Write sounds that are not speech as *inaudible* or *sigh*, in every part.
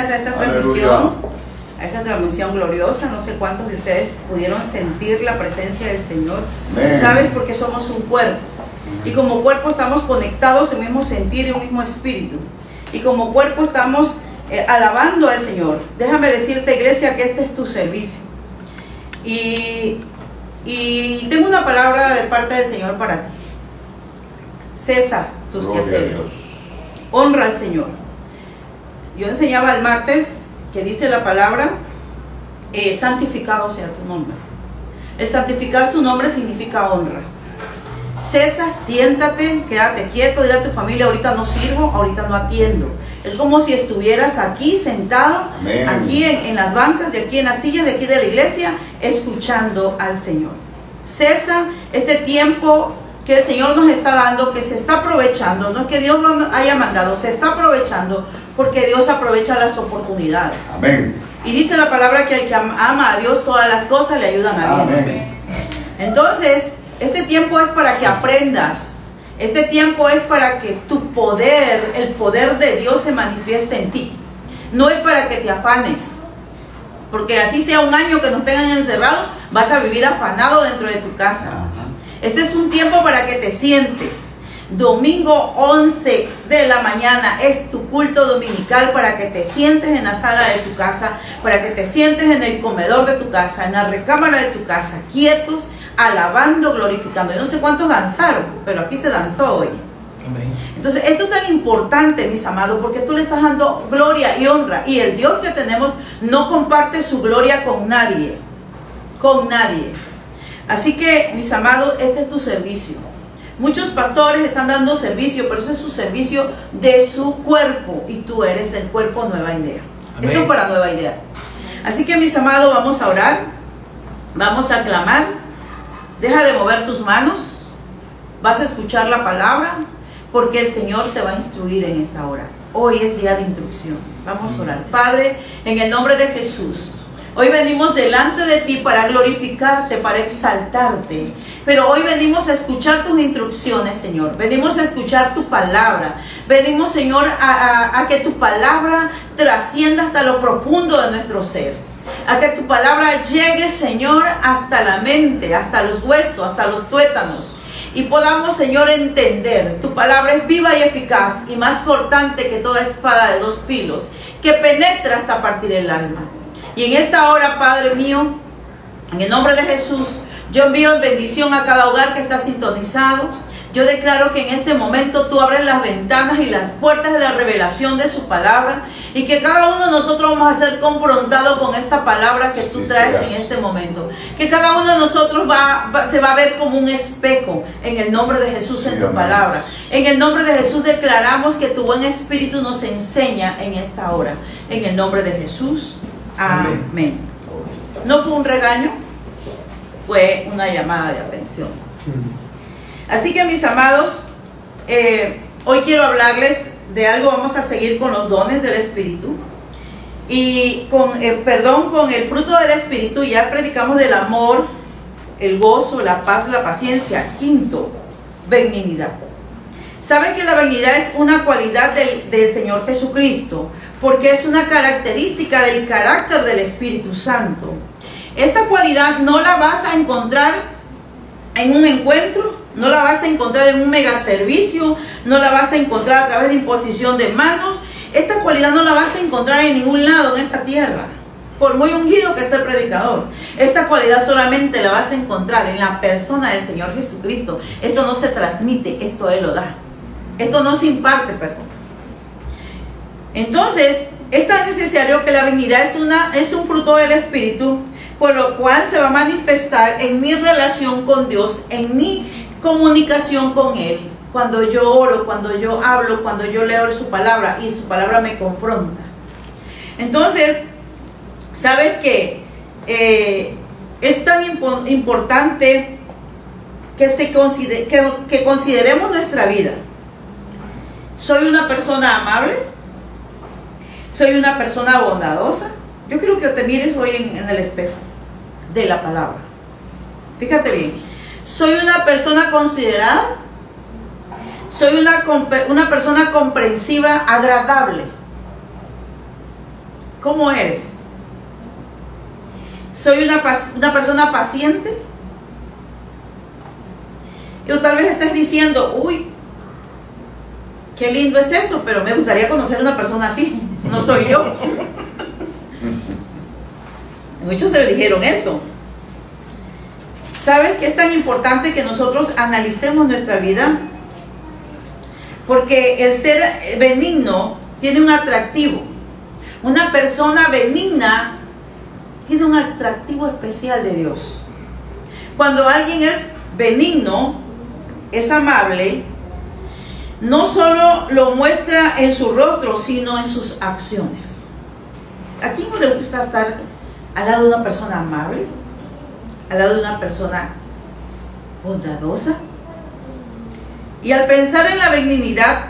ustedes a esta transmisión, a esta transmisión gloriosa. No sé cuántos de ustedes pudieron sentir la presencia del Señor. ¿Sabes? Porque somos un cuerpo. Y como cuerpo estamos conectados en un mismo sentir y un mismo espíritu. Y como cuerpo estamos eh, alabando al Señor. Déjame decirte, iglesia, que este es tu servicio. Y, y tengo una palabra de parte del Señor para ti. Cesa tus quehaceres. Honra al Señor. Yo enseñaba el martes que dice la palabra, eh, santificado sea tu nombre. El santificar su nombre significa honra. Cesa, siéntate, quédate quieto, dile a tu familia, ahorita no sirvo, ahorita no atiendo. Es como si estuvieras aquí sentado, aquí en, en, las bancas, de aquí en las sillas, de aquí de la iglesia, escuchando al Señor. Cesa este tiempo que el Señor nos está dando, que se está aprovechando, no es que Dios lo haya mandado, se está aprovechando porque Dios aprovecha las oportunidades. Amén. Y dice la palabra que el que ama a Dios, todas las cosas le ayudan a bien. Entonces, este tiempo es para que aprendas. Este tiempo es para que tu poder, el poder de Dios se manifieste en ti. No es para que te afanes. Porque así sea un año que nos tengan encerrados, vas a vivir afanado dentro de tu casa. Este es un tiempo para que te sientes Domingo 11 de la mañana es tu culto dominical para que te sientes en la sala de tu casa, para que te sientes en el comedor de tu casa, en la recámara de tu casa, quietos, alabando, glorificando. Yo no sé cuántos danzaron, pero aquí se danzó hoy. Entonces, esto es tan importante, mis amados, porque tú le estás dando gloria y honra. Y el Dios que tenemos no comparte su gloria con nadie. Con nadie. Así que, mis amados, este es tu servicio. Muchos pastores están dando servicio, pero ese es su servicio de su cuerpo y tú eres el cuerpo Nueva Idea. Esto es para Nueva Idea. Así que mis amados, vamos a orar, vamos a clamar. Deja de mover tus manos, vas a escuchar la palabra, porque el Señor te va a instruir en esta hora. Hoy es día de instrucción. Vamos a orar. Padre, en el nombre de Jesús. Hoy venimos delante de ti para glorificarte, para exaltarte. Pero hoy venimos a escuchar tus instrucciones, Señor. Venimos a escuchar tu palabra. Venimos, Señor, a, que tu palabra trascienda hasta lo profundo de nuestro ser. A que tu palabra llegue, Señor, hasta la mente, hasta los huesos, hasta los tuétanos. Y podamos, Señor, entender. Tu palabra es viva y eficaz y más cortante que toda espada de dos filos, que penetra hasta partir el alma. Y en esta hora, Padre mío, en el nombre de Jesús, yo envío en bendición a cada hogar que está sintonizado. Yo declaro que en este momento tú abres las ventanas y las puertas de la revelación de su palabra y que cada uno de nosotros vamos a ser confrontados con esta palabra que tú traes en este momento. Que cada uno de nosotros va, se va a ver como un espejo en el nombre de Jesús en tu palabra. En el nombre de Jesús declaramos que tu buen espíritu nos enseña en esta hora. En el nombre de Jesús. Amén. No fue un regaño fue una llamada de atención. Así que mis amados, eh, hoy quiero hablarles de algo, vamos a seguir con los dones del Espíritu. Y con, eh, perdón, con el fruto del Espíritu ya predicamos del amor, el gozo, la paz, la paciencia. Quinto, benignidad. Saben que la benignidad es una cualidad del, del Señor Jesucristo, porque es una característica del carácter del Espíritu Santo. Esta cualidad no la vas a encontrar en un encuentro, no la vas a encontrar en un mega servicio, no la vas a encontrar a través de imposición de manos. Esta cualidad no la vas a encontrar en ningún lado en esta tierra, por muy ungido que esté el predicador. Esta cualidad solamente la vas a encontrar en la persona del Señor Jesucristo. Esto no se transmite, esto Él lo da. Esto no se imparte, perdón. Entonces, es tan necesario que la dignidad es, una, es un fruto del Espíritu por lo cual se va a manifestar en mi relación con Dios, en mi comunicación con Él. Cuando yo oro, cuando yo hablo, cuando yo leo su palabra y su palabra me confronta. Entonces, ¿sabes qué? Eh, es tan importante que, se que, consideremos nuestra vida. ¿Soy una persona amable? ¿Soy una persona bondadosa? Yo quiero que te mires hoy en el espejo de la palabra. Fíjate bien, soy una persona considerada, soy una, una persona comprensiva, agradable. ¿Cómo eres? ¿Soy una, una persona paciente? Y tal vez estés diciendo, uy, qué lindo es eso, pero me gustaría conocer a una persona así. No soy yo. Muchos se dijeron eso. ¿Sabes que es tan importante que nosotros analicemos nuestra vida? Porque el ser benigno tiene un atractivo. Una persona benigna tiene un atractivo especial de Dios. Cuando alguien es benigno, es amable, no solo lo muestra en su rostro, sino en sus acciones. ¿A quién no le gusta estar al lado de una persona amable? ¿Al lado de una persona bondadosa? Y al pensar en la benignidad,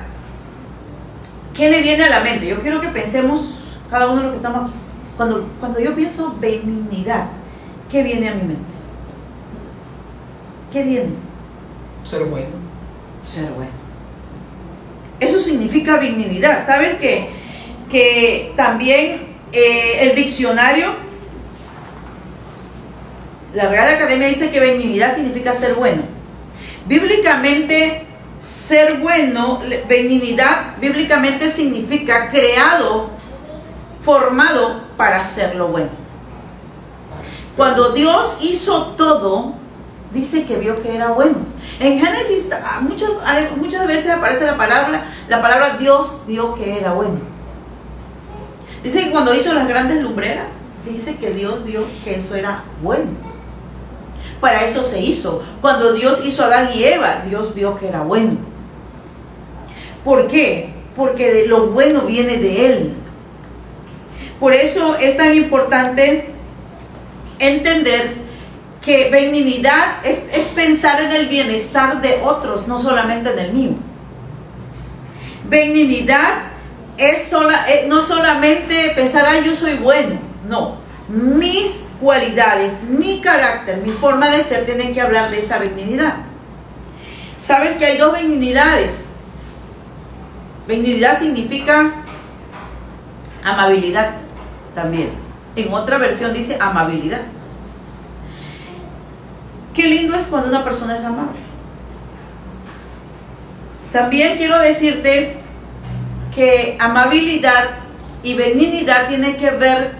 ¿qué le viene a la mente? Yo quiero que pensemos, cada uno de los que estamos aquí, cuando, cuando yo pienso benignidad, ¿qué viene a mi mente? ¿Qué viene? Ser bueno. Ser bueno. Eso significa benignidad. ¿Sabes que, que también eh, el diccionario, la Real Academia dice que benignidad significa ser bueno? Bíblicamente, ser bueno, benignidad, bíblicamente significa creado, formado para ser lo bueno. Cuando Dios hizo todo, dice que vio que era bueno. En Génesis muchas, muchas veces aparece la palabra, la palabra Dios vio que era bueno. Dice que cuando hizo las grandes lumbreras, dice que Dios vio que eso era bueno. Para eso se hizo. Cuando Dios hizo a Adán y Eva, Dios vio que era bueno. ¿Por qué? Porque de lo bueno viene de Él. Por eso es tan importante entender que benignidad es, pensar en el bienestar de otros, no solamente en el mío. Benignidad es sola, eh, no solamente pensar, ah, yo soy bueno, no. Mis cualidades, mi carácter, mi forma de ser tienen que hablar de esa benignidad. Sabes que hay dos benignidades. Benignidad significa amabilidad también. En otra versión dice amabilidad. Qué lindo es cuando una persona es amable. También quiero decirte que amabilidad y benignidad tiene que ver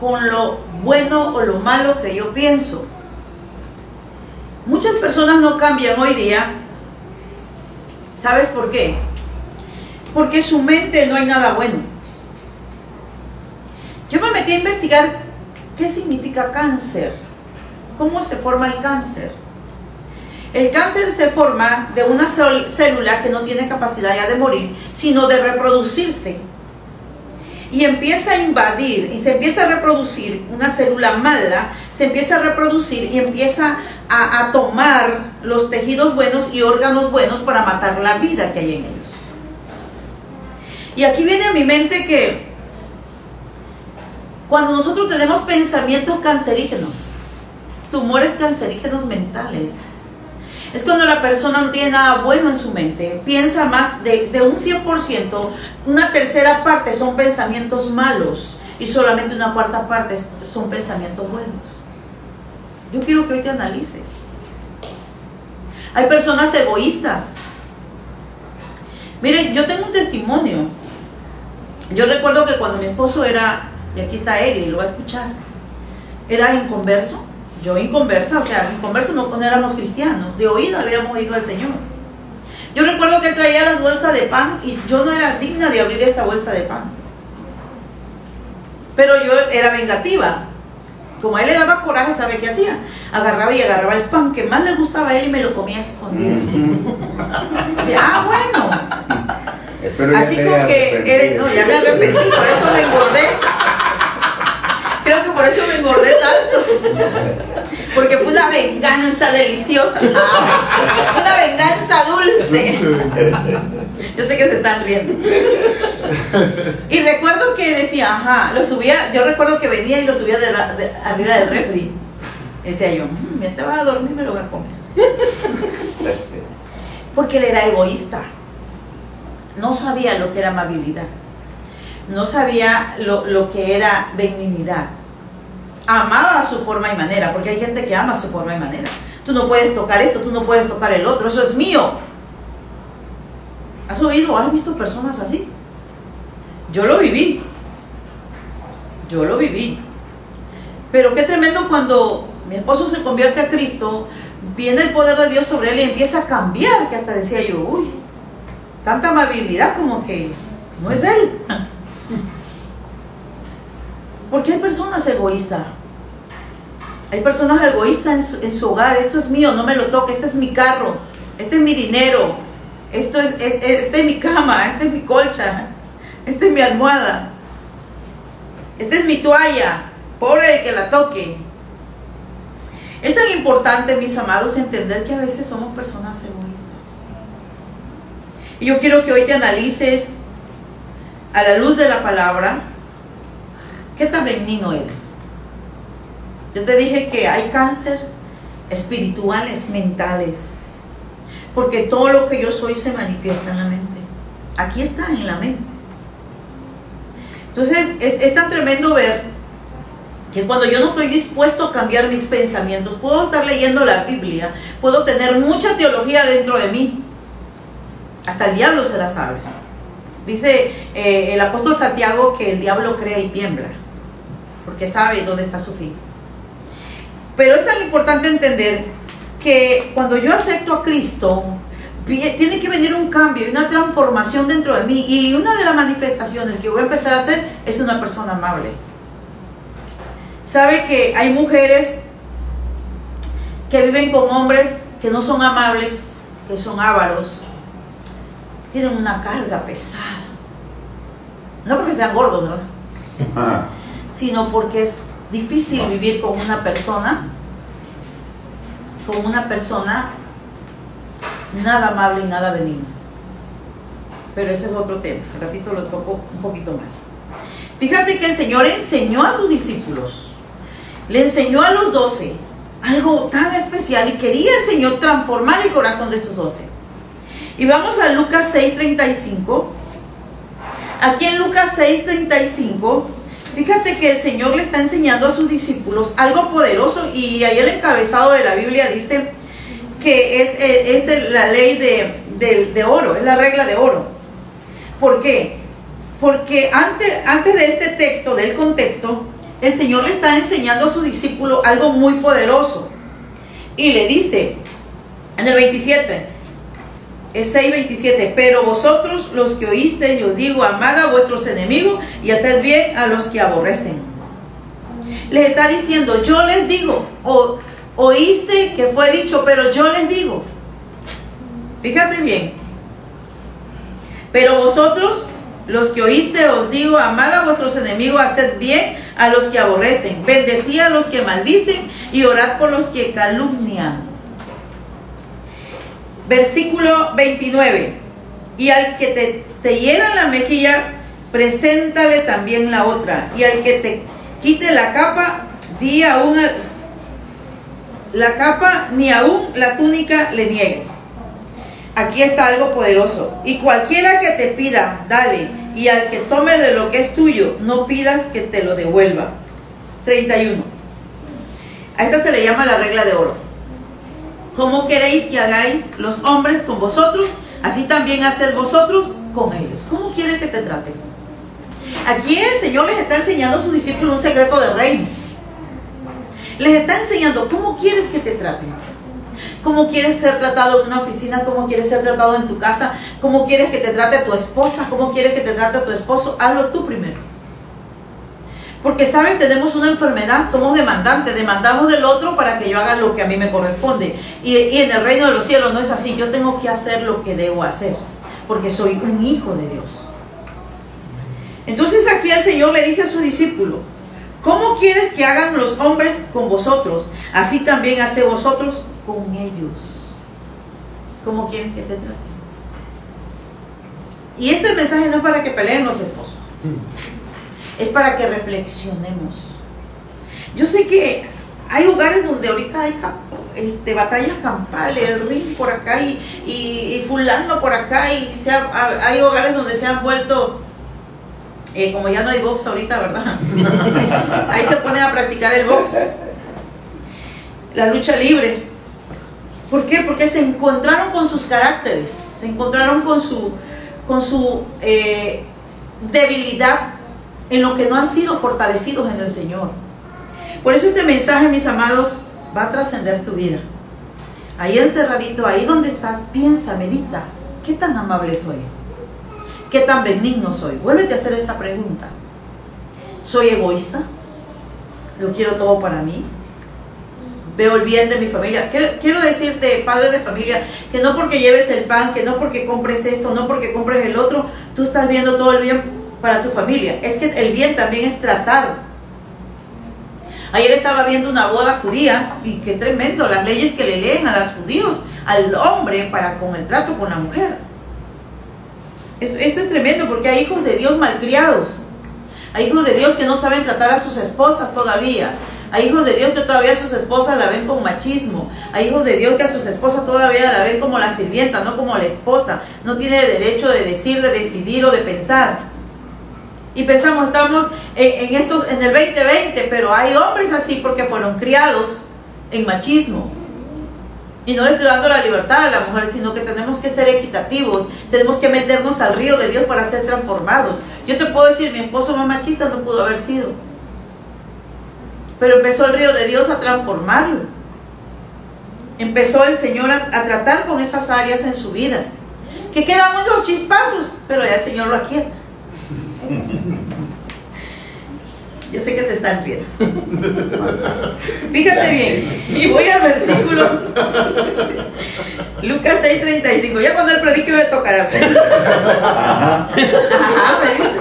con lo bueno o lo malo que yo pienso. Muchas personas no cambian hoy día. ¿Sabes por qué? Porque su mente no hay nada bueno. Yo me metí a investigar qué significa cáncer ¿Cómo se forma el cáncer? El cáncer se forma de una célula que no tiene capacidad ya de morir, sino de reproducirse. Y empieza a invadir y se empieza a reproducir una célula mala, se empieza a reproducir y empieza a, tomar los tejidos buenos y órganos buenos para matar la vida que hay en ellos. Y aquí viene a mi mente que cuando nosotros tenemos pensamientos cancerígenos, tumores cancerígenos mentales. Es cuando la persona no tiene nada bueno en su mente, piensa más de, un 100%, una tercera parte son pensamientos malos y solamente una cuarta parte son pensamientos buenos. Yo quiero que hoy te analices. Hay personas egoístas. Miren, yo tengo un testimonio. Yo recuerdo que cuando mi esposo era, y aquí está él y lo va a escuchar, era inconverso yo inconversa, o sea, inconverso no, no éramos cristianos, de oído habíamos oído al Señor. Yo recuerdo que él traía las bolsas de pan y yo no era digna de abrir esa bolsa de pan. Pero yo era vengativa. Como a él le daba coraje, ¿sabe qué hacía? Agarraba y agarraba el pan que más le gustaba a él y me lo comía escondido. Ah, bueno. Así como que, eres, no, ya me arrepentí, por eso me engordé. Creo que por eso me engordé Porque fue una venganza deliciosa. Una venganza dulce. Yo sé que se están riendo. Y recuerdo que decía, ajá, lo subía, yo recuerdo que venía y lo subía de, arriba del refri. Decía yo, me te vas a dormir, me lo voy a comer. Porque él era egoísta. No sabía lo que era amabilidad. no sabía lo, lo que era benignidad. Amaba su forma y manera, porque hay gente que ama su forma y manera. Tú no puedes tocar esto, tú no puedes tocar el otro, eso es mío. ¿Has oído? ¿Has visto personas así? Yo lo viví. Yo lo viví. Pero qué tremendo cuando mi esposo se convierte a Cristo, viene el poder de Dios sobre él y empieza a cambiar, que hasta decía yo, uy, tanta amabilidad como que no es él. *laughs* Porque hay personas egoístas. Hay personas egoístas en su, hogar. Esto es mío, no me lo toque. Este es mi carro. Este es mi dinero. Esto es, esta es mi cama. Esta es mi colcha. Esta es mi almohada. Esta es mi toalla. Pobre que la toque. Es tan importante, mis amados, entender que a veces somos personas egoístas. Y yo quiero que hoy te analices a la luz de la palabra qué tan benigno eres. Yo te dije que hay cáncer espirituales, mentales, porque todo lo que yo soy se manifiesta en la mente. Aquí está, en la mente. Entonces, es, tan tremendo ver que cuando yo no estoy dispuesto a cambiar mis pensamientos, puedo estar leyendo la Biblia, puedo tener mucha teología dentro de mí. Hasta el diablo se la sabe. Dice eh, el apóstol Santiago que el diablo cree y tiembla, porque sabe dónde está su fin. Pero es tan importante entender que cuando yo acepto a Cristo, tiene que venir un cambio y una transformación dentro de mí. Y una de las manifestaciones que voy a empezar a hacer es una persona amable. Sabe que hay mujeres que viven con hombres que no son amables, que son ávaros, tienen una carga pesada. No porque sean gordos, ¿verdad? Ah. Sino porque es difícil vivir con una persona, con una persona nada amable y nada benigna. Pero ese es otro tema. Un ratito lo toco un poquito más. Fíjate que el Señor enseñó a sus discípulos le enseñó a los doce algo tan especial y quería el Señor transformar el corazón de sus doce. Y vamos a Lucas 6:35. Aquí en Lucas 6:35, fíjate que el Señor le está enseñando a sus discípulos algo poderoso y ahí el encabezado de la Biblia dice que es, es la ley de, de, oro, es la regla de oro. ¿Por qué? Porque antes, antes de este texto, del contexto, el Señor le está enseñando a su discípulo algo muy poderoso. Y le dice en el 27, es 6:27, pero vosotros los que oíste, yo digo, amad a vuestros enemigos y haced bien a los que aborrecen. Les está diciendo, yo les digo, o, oíste que fue dicho, pero yo les digo. Fíjate bien. Pero vosotros los que oíste os digo, amad a vuestros enemigos, haced bien a los que aborrecen, bendecid a los que maldicen y orad por los que calumnian. Versículo 29. Y al que te, te hiera la mejilla, preséntale también la otra. Y al que te quite la capa, di aún la capa, ni aún la túnica le niegues. Aquí está algo poderoso. Y cualquiera que te pida, dale. Y al que tome de lo que es tuyo, no pidas que te lo devuelva. 31. A esta se le llama la regla de oro. ¿Cómo queréis que hagáis los hombres con vosotros? Así también haced vosotros con ellos. ¿Cómo quiere que te traten? Aquí el Señor les está enseñando a sus discípulos un secreto del reino. Les está enseñando cómo quieres que te traten cómo quieres ser tratado en una oficina, cómo quieres ser tratado en tu casa, cómo quieres que te trate tu esposa, cómo quieres que te trate tu esposo, hazlo tú primero. Porque, ¿saben? Tenemos una enfermedad, somos demandantes, demandamos del otro para que yo haga lo que a mí me corresponde. Y, en el reino de los cielos no es así, yo tengo que hacer lo que debo hacer, porque soy un hijo de Dios. Entonces aquí el Señor le dice a su discípulo, ¿cómo quieres que hagan los hombres con vosotros? Así también hace vosotros con ellos. ¿Cómo quieren que te traten? Y este mensaje no es para que peleen los esposos. Es para que reflexionemos. Yo sé que hay hogares donde ahorita hay este, batallas campales, el ring por acá y, y, fulano por acá, y se hay hogares donde se han vuelto Eh, como ya no hay box ahorita, ¿verdad? *laughs* Ahí se ponen a practicar el box. La lucha libre. ¿Por qué? Porque se encontraron con sus caracteres, se encontraron con su, con su eh, debilidad en lo que no han sido fortalecidos en el Señor. Por eso este mensaje, mis amados, va a trascender tu vida. Ahí encerradito, ahí donde estás, piensa, medita, ¿qué tan amable soy? ¿Qué tan benigno soy? Vuélvete a hacer esta pregunta. ¿Soy egoísta? ¿Lo quiero todo para mí? ¿Veo el bien de mi familia? Quiero, decirte, padre de familia, que no porque lleves el pan, que no porque compres esto, no porque compres el otro, tú estás viendo todo el bien para tu familia. Es que el bien también es tratar. Ayer estaba viendo una boda judía y qué tremendo las leyes que le leen a los judíos, al hombre para con el trato con la mujer. Esto, es tremendo porque hay hijos de Dios malcriados. Hay hijos de Dios que no saben tratar a sus esposas todavía. Hay hijos de Dios que todavía a sus esposas la ven con machismo. Hay hijos de Dios que a sus esposas todavía la ven como la sirvienta, no como la esposa. No tiene derecho de decir, de decidir o de pensar. Y pensamos, estamos en, estos, en el 2020, pero hay hombres así porque fueron criados en machismo. Y no le estoy dando la libertad a la mujer, sino que tenemos que ser equitativos, tenemos que meternos al río de Dios para ser transformados. Yo te puedo decir, mi esposo más machista no pudo haber sido. Pero empezó el río de Dios a transformarlo. Empezó el Señor a, tratar con esas áreas en su vida. Que quedan unos chispazos, pero ya el Señor lo aquieta. *laughs* Yo sé que se están riendo. *laughs* Fíjate bien. Y voy al versículo. Lucas 6:35. Ya cuando el predique me tocará. *laughs* Ajá. me dice.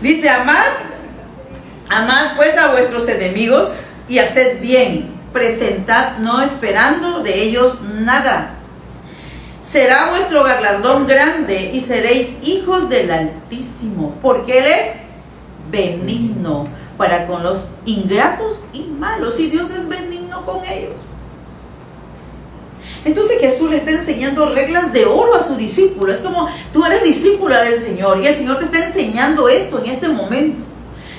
Dice, amad, amad pues a vuestros enemigos y haced bien. Presentad no esperando de ellos nada será vuestro galardón grande y seréis hijos del Altísimo, porque Él es benigno para con los ingratos y malos, y Dios es benigno con ellos. Entonces Jesús le está enseñando reglas de oro a su discípulo. Es como tú eres discípula del Señor y el Señor te está enseñando esto en este momento.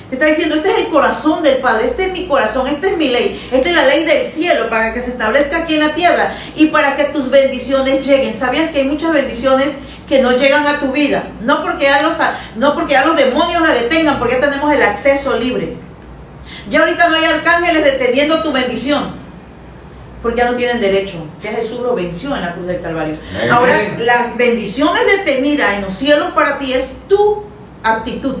Te está diciendo, este es el corazón del Padre, este es mi corazón, esta es mi ley, esta es la ley del cielo para que se establezca aquí en la tierra y para que tus bendiciones lleguen. ¿Sabías que hay muchas bendiciones que no llegan a tu vida? No porque ya los, no porque ya los demonios la detengan, porque ya tenemos el acceso libre. Ya ahorita no hay ángeles deteniendo tu bendición, porque ya no tienen derecho. Ya Jesús lo venció en la cruz del Calvario. Ahora, las bendiciones detenidas en los cielos para ti es tu actitud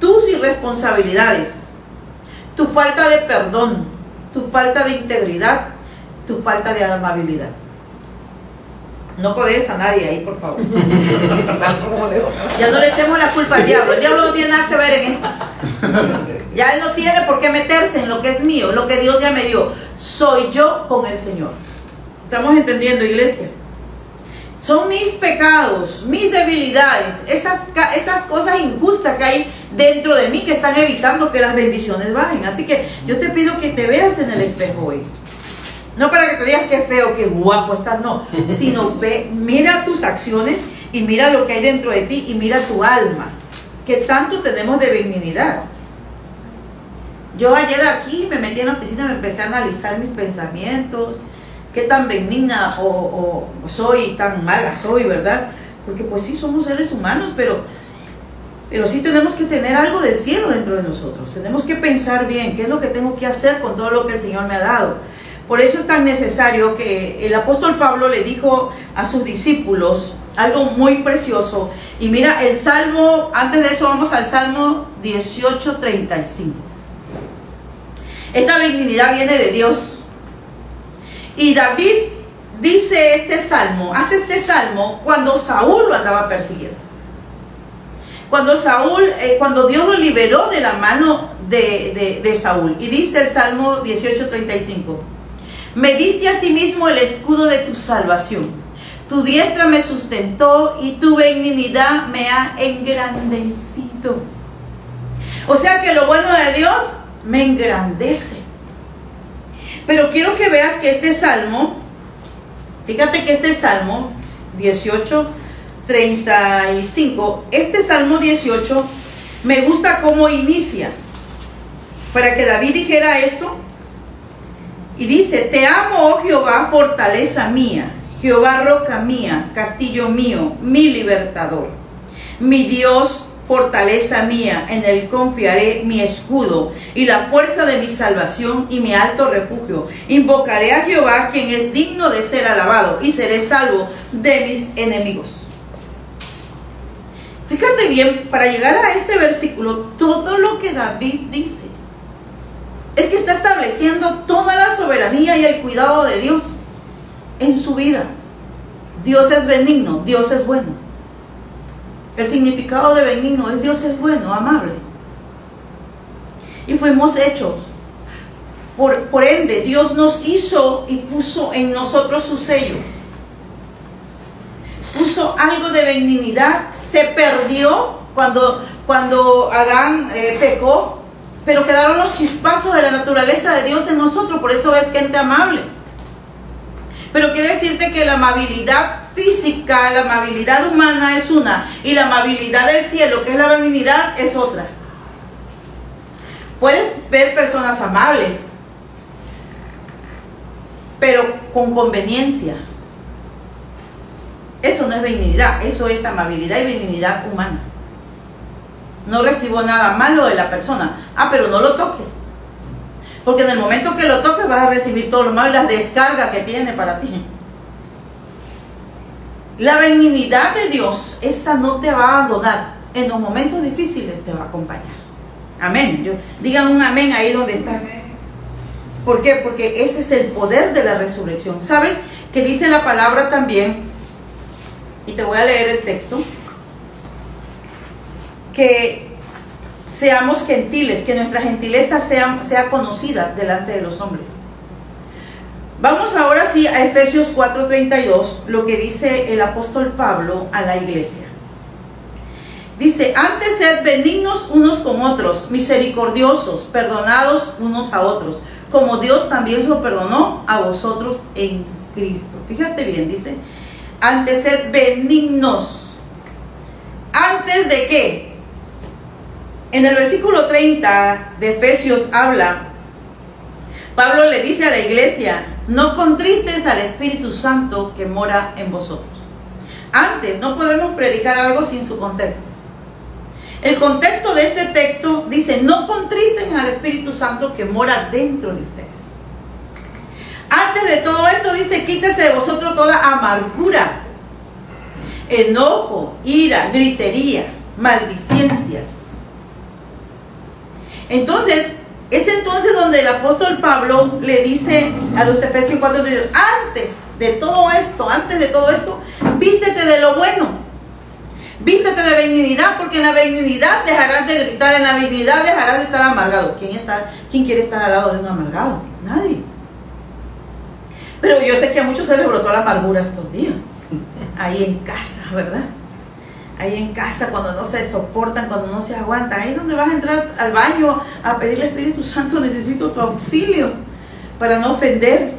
tus irresponsabilidades, tu falta de perdón, tu falta de integridad, tu falta de amabilidad. No podés a nadie ahí, por favor. *laughs* ya no le echemos la culpa al diablo. El diablo no tiene nada que ver en esto. Ya él no tiene por qué meterse en lo que es mío, lo que Dios ya me dio. Soy yo con el Señor. ¿Estamos entendiendo, iglesia? Son mis pecados, mis debilidades, esas, esas cosas injustas que hay dentro de mí que están evitando que las bendiciones bajen. Así que yo te pido que te veas en el espejo hoy. No para que te digas qué feo, qué guapo estás, no. *laughs* Sino ve, mira tus acciones y mira lo que hay dentro de ti y mira tu alma. Que tanto tenemos de benignidad. Yo ayer aquí me metí en la oficina y me empecé a analizar mis pensamientos, qué tan benigna o, soy, tan mala soy, ¿verdad? Porque pues sí somos seres humanos, pero, pero sí tenemos que tener algo del cielo dentro de nosotros. Tenemos que pensar bien qué es lo que tengo que hacer con todo lo que el Señor me ha dado. Por eso es tan necesario que el apóstol Pablo le dijo a sus discípulos algo muy precioso. Y mira, el Salmo, antes de eso vamos al Salmo 18:35. Esta benignidad viene de Dios. Y David dice este salmo, hace este salmo cuando Saúl lo andaba persiguiendo. Cuando Saúl, eh, cuando Dios lo liberó de la mano de, de Saúl. Y dice el Salmo 18:35, me diste a sí mismo el escudo de tu salvación. Tu diestra me sustentó y tu benignidad me ha engrandecido. O sea que lo bueno de Dios me engrandece. Pero quiero que veas que este salmo, fíjate que este salmo 18, 35. Este Salmo 18 me gusta cómo inicia. Para que David dijera esto. Y dice, te amo, oh Jehová, fortaleza mía, Jehová, roca mía, castillo mío, mi libertador. Mi Dios, fortaleza mía, en él confiaré mi escudo y la fuerza de mi salvación y mi alto refugio. Invocaré a Jehová, quien es digno de ser alabado, y seré salvo de mis enemigos. Fíjate bien, para llegar a este versículo, todo lo que David dice es que está estableciendo toda la soberanía y el cuidado de Dios en su vida. Dios es benigno, Dios es bueno. El significado de benigno es Dios es bueno, amable. Y fuimos hechos. Por, por ende, Dios nos hizo y puso en nosotros su sello puso algo de benignidad, se perdió cuando, cuando Adán eh, pecó, pero quedaron los chispazos de la naturaleza de Dios en nosotros, por eso es gente amable. Pero quiere decirte que la amabilidad física, la amabilidad humana es una, y la amabilidad del cielo, que es la benignidad, es otra. Puedes ver personas amables, pero con conveniencia. Eso no es benignidad, eso es amabilidad y benignidad humana. No recibo nada malo de la persona. Ah, pero no lo toques. Porque en el momento que lo toques vas a recibir todo lo malo y las descargas que tiene para ti. La benignidad de Dios, esa no te va a abandonar. En los momentos difíciles te va a acompañar. Amén. Yo, digan un amén ahí donde están. ¿Por qué? Porque ese es el poder de la resurrección. ¿Sabes? Que dice la palabra también y te voy a leer el texto, que seamos gentiles, que nuestra gentileza sea, sea conocida delante de los hombres. Vamos ahora sí a Efesios 4:32, lo que dice el apóstol Pablo a la iglesia. Dice, antes sed benignos unos con otros, misericordiosos, perdonados unos a otros, como Dios también os perdonó a vosotros en Cristo. Fíjate bien, dice, antes ser benignos. ¿Antes de qué? En el versículo 30 de Efesios habla, Pablo le dice a la iglesia, no contristes al Espíritu Santo que mora en vosotros. Antes, no podemos predicar algo sin su contexto. El contexto de este texto dice, no contristen al Espíritu Santo que mora dentro de ustedes. Antes de todo esto dice, quítese de vosotros toda amargura, enojo, ira, griterías, maldiciencias. Entonces, es entonces donde el apóstol Pablo le dice a los Efesios 4, antes de todo esto, antes de todo esto, vístete de lo bueno. Vístete de benignidad, porque en la benignidad dejarás de gritar, en la benignidad dejarás de estar amargado. ¿Quién, está, ¿Quién quiere estar al lado de un amargado? Nadie. Pero yo sé que a muchos se les brotó la amargura estos días. Ahí en casa, ¿verdad? Ahí en casa, cuando no se soportan, cuando no se aguantan. Ahí es donde vas a entrar al baño a pedirle Espíritu Santo, necesito tu auxilio para no ofender,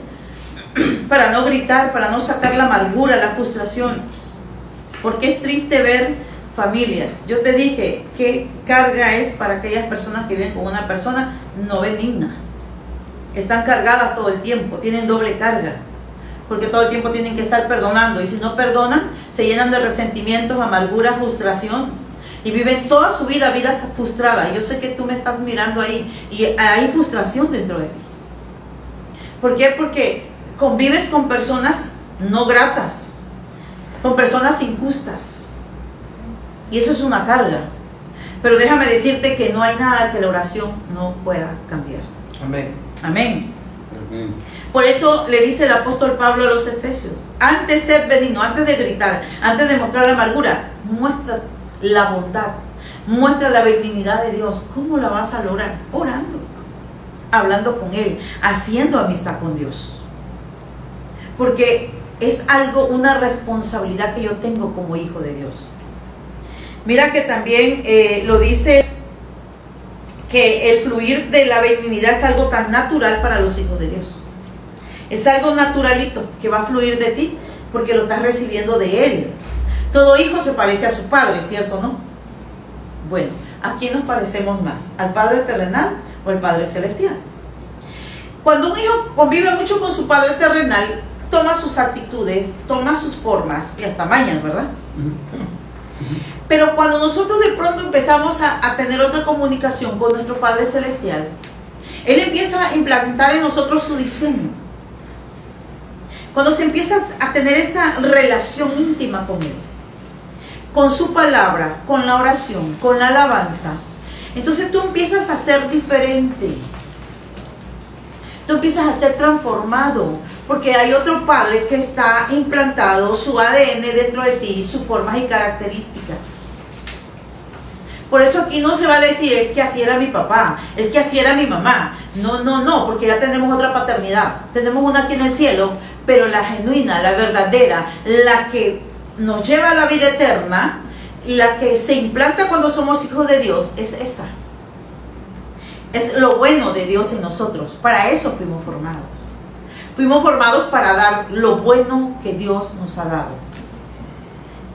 *clears throat* para no gritar, para no sacar la amargura, la frustración. Porque es triste ver familias. Yo te dije, ¿qué carga es para aquellas personas que viven con una persona no benigna? están cargadas todo el tiempo, tienen doble carga, porque todo el tiempo tienen que estar perdonando y si no perdonan, se llenan de resentimientos, amargura, frustración y viven toda su vida vidas frustradas. Yo sé que tú me estás mirando ahí y hay frustración dentro de ti. ¿Por qué? Porque convives con personas no gratas, con personas injustas. Y eso es una carga. Pero déjame decirte que no hay nada que la oración no pueda cambiar. Amén. Amén. Por eso le dice el apóstol Pablo a los Efesios, antes de ser benigno, antes de gritar, antes de mostrar la amargura, muestra la bondad, muestra la benignidad de Dios. ¿Cómo la vas a lograr? Orando, hablando con Él, haciendo amistad con Dios. Porque es algo, una responsabilidad que yo tengo como hijo de Dios. Mira que también eh, lo dice que el fluir de la benignidad es algo tan natural para los hijos de Dios. Es algo naturalito que va a fluir de ti porque lo estás recibiendo de Él. Todo hijo se parece a su padre, ¿cierto no? Bueno, ¿a quién nos parecemos más? ¿Al Padre terrenal o al Padre celestial? Cuando un hijo convive mucho con su Padre terrenal, toma sus actitudes, toma sus formas y hasta mañas, ¿verdad? Pero cuando nosotros de pronto empezamos a, a, tener otra comunicación con nuestro Padre Celestial, Él empieza a implantar en nosotros su diseño. Cuando se empieza a tener esa relación íntima con Él, con su palabra, con la oración, con la alabanza, entonces tú empiezas a ser diferente. Tú empiezas a ser transformado, porque hay otro padre que está implantado su ADN dentro de ti, sus formas y características. Por eso aquí no se va a decir, es que así era mi papá, es que así era mi mamá. No, no, no, porque ya tenemos otra paternidad. Tenemos una aquí en el cielo, pero la genuina, la verdadera, la que nos lleva a la vida eterna, la que se implanta cuando somos hijos de Dios, es esa. Es lo bueno de Dios en nosotros. Para eso fuimos formados. Fuimos formados para dar lo bueno que Dios nos ha dado.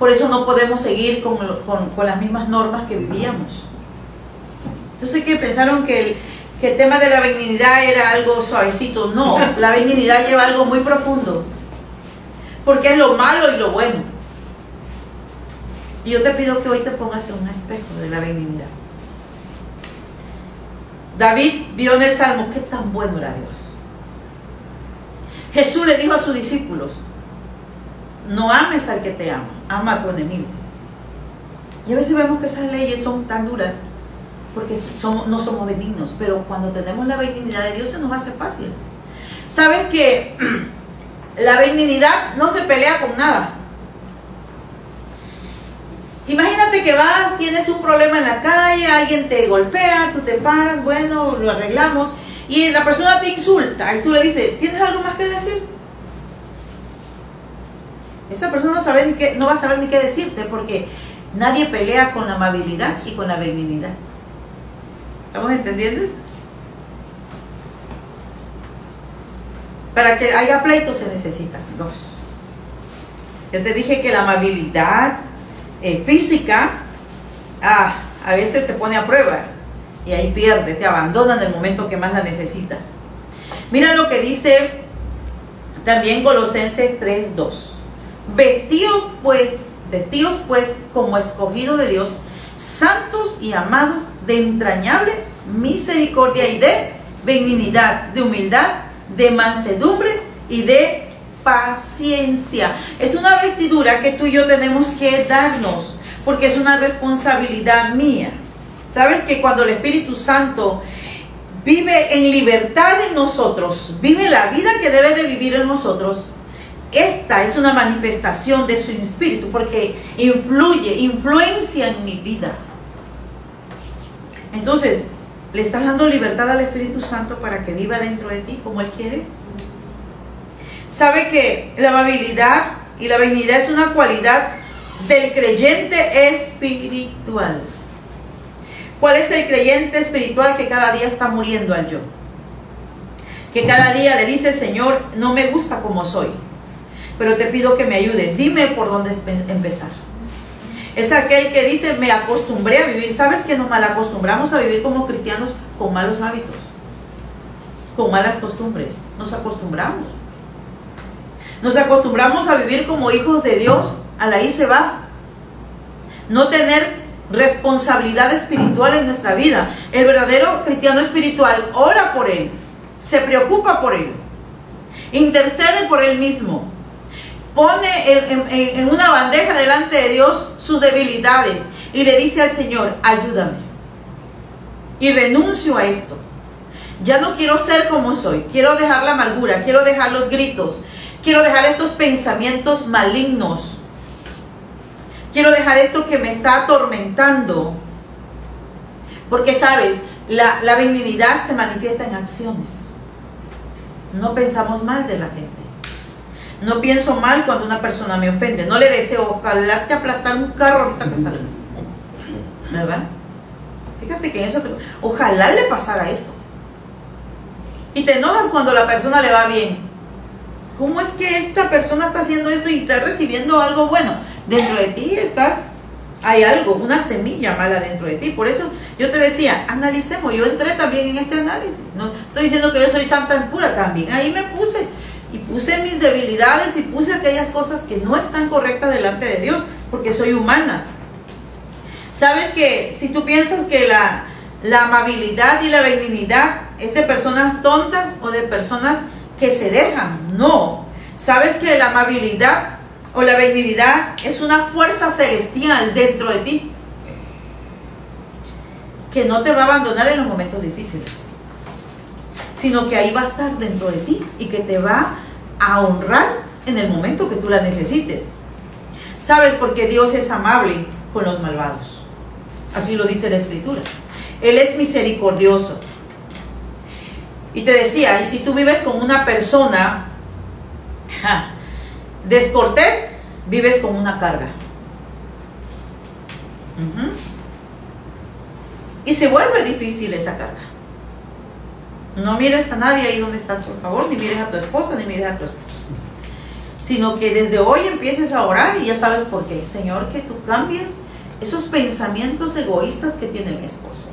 Por eso no podemos seguir con, con, las mismas normas que vivíamos. Sé que pensaron que el, que el tema de la benignidad era algo suavecito. No, la benignidad lleva algo muy profundo. Porque es lo malo y lo bueno. Y yo te pido que hoy te pongas en un espejo de la benignidad. David vio en el Salmo qué tan bueno era Dios. Jesús le dijo a sus discípulos, no ames al que te ama, ama a tu enemigo. Y a veces vemos que esas leyes son tan duras porque somos, no somos benignos, pero cuando tenemos la benignidad de Dios se nos hace fácil. ¿Sabes que *clears throat* la benignidad no se pelea con nada? Imagínate que vas, tienes un problema en la calle, alguien te golpea, tú te paras, bueno, lo arreglamos, y la persona te insulta y tú le dices, ¿tienes algo más que decir? Esa persona no, sabe ni qué, no va a saber ni qué decirte porque nadie pelea con la amabilidad y con la benignidad. ¿Estamos entendiendo? Para que haya pleito se necesitan dos. Yo te dije que la amabilidad eh, física ah, a veces se pone a prueba y ahí pierde, te abandona en el momento que más la necesitas. Mira lo que dice también Colosenses 3:2. Vestidos pues, vestidos pues como escogidos de Dios, santos y amados de entrañable misericordia y de benignidad, de humildad, de mansedumbre y de paciencia. Es una vestidura que tú y yo tenemos que darnos, porque es una responsabilidad mía. Sabes que cuando el Espíritu Santo vive en libertad en nosotros, vive la vida que debe de vivir en nosotros, esta es una manifestación de su espíritu porque influye, influencia en mi vida. Entonces, ¿le estás dando libertad al Espíritu Santo para que viva dentro de ti como Él quiere? ¿Sabe que la amabilidad y la benignidad es una cualidad del creyente espiritual? ¿Cuál es el creyente espiritual que cada día está muriendo al yo? Que cada día le dice, Señor, no me gusta como soy, pero te pido que me ayudes. Dime por dónde empezar. Es aquel que dice, me acostumbré a vivir. ¿Sabes que nos mal acostumbramos a vivir como cristianos con malos hábitos? Con malas costumbres. Nos acostumbramos. Nos acostumbramos a vivir como hijos de Dios. A la ahí se va. No tener responsabilidad espiritual en nuestra vida. El verdadero cristiano espiritual ora por él, se preocupa por él, intercede por él mismo, pone en, una bandeja delante de Dios sus debilidades y le dice al Señor, ayúdame. Y renuncio a esto. Ya no quiero ser como soy, quiero dejar la amargura, quiero dejar los gritos, quiero dejar estos pensamientos malignos Quiero dejar esto que me está atormentando. Porque sabes, la, la benignidad se manifiesta en acciones. No pensamos mal de la gente. No pienso mal cuando una persona me ofende. No le deseo, ojalá te aplastar un carro ahorita que salgas. ¿Verdad? Fíjate que eso, ojalá le pasara esto. Y te enojas cuando la persona le va bien. ¿Cómo es que esta persona está haciendo esto y está recibiendo algo bueno? dentro de ti estás, hay algo, una semilla mala dentro de ti. Por eso yo te decía, analicemos. Yo entré también en este análisis. No estoy diciendo que yo soy santa en pura también. Ahí me puse y puse mis debilidades y puse aquellas cosas que no están correctas delante de Dios, porque soy humana. Saben que si tú piensas que la, la amabilidad y la benignidad es de personas tontas o de personas que se dejan, no. Sabes que la amabilidad o la benignidad es una fuerza celestial dentro de ti que no te va a abandonar en los momentos difíciles sino que ahí va a estar dentro de ti y que te va a honrar en el momento que tú la necesites. ¿Sabes? Porque Dios es amable con los malvados. Así lo dice la escritura. Él es misericordioso. Y te decía, y si tú vives con una persona *laughs* descortés, vives con una carga. Y se vuelve difícil esa carga. No mires a nadie ahí donde estás, por favor, ni mires a tu esposa, ni mires a tu esposo. Sino que desde hoy empieces a orar y ya sabes por qué. Señor, que tú cambies esos pensamientos egoístas que tiene mi esposo.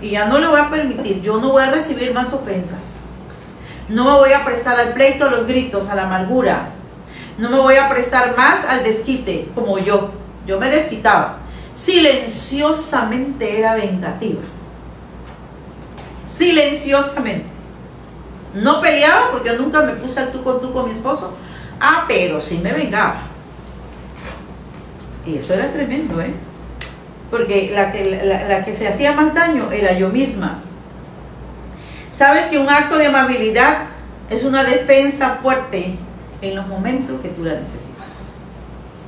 Y ya no le voy a permitir, yo no voy a recibir más ofensas. No me voy a prestar al pleito, a los gritos, a la amargura. No me voy a prestar más al desquite, como yo. Yo me desquitaba. Silenciosamente era vengativa silenciosamente. No peleaba porque yo nunca me puse al tú con tú con mi esposo. Ah, pero sí me vengaba. Y eso era tremendo, ¿eh? Porque la que, la, que se hacía más daño era yo misma. Sabes que un acto de amabilidad es una defensa fuerte en los momentos que tú la necesitas.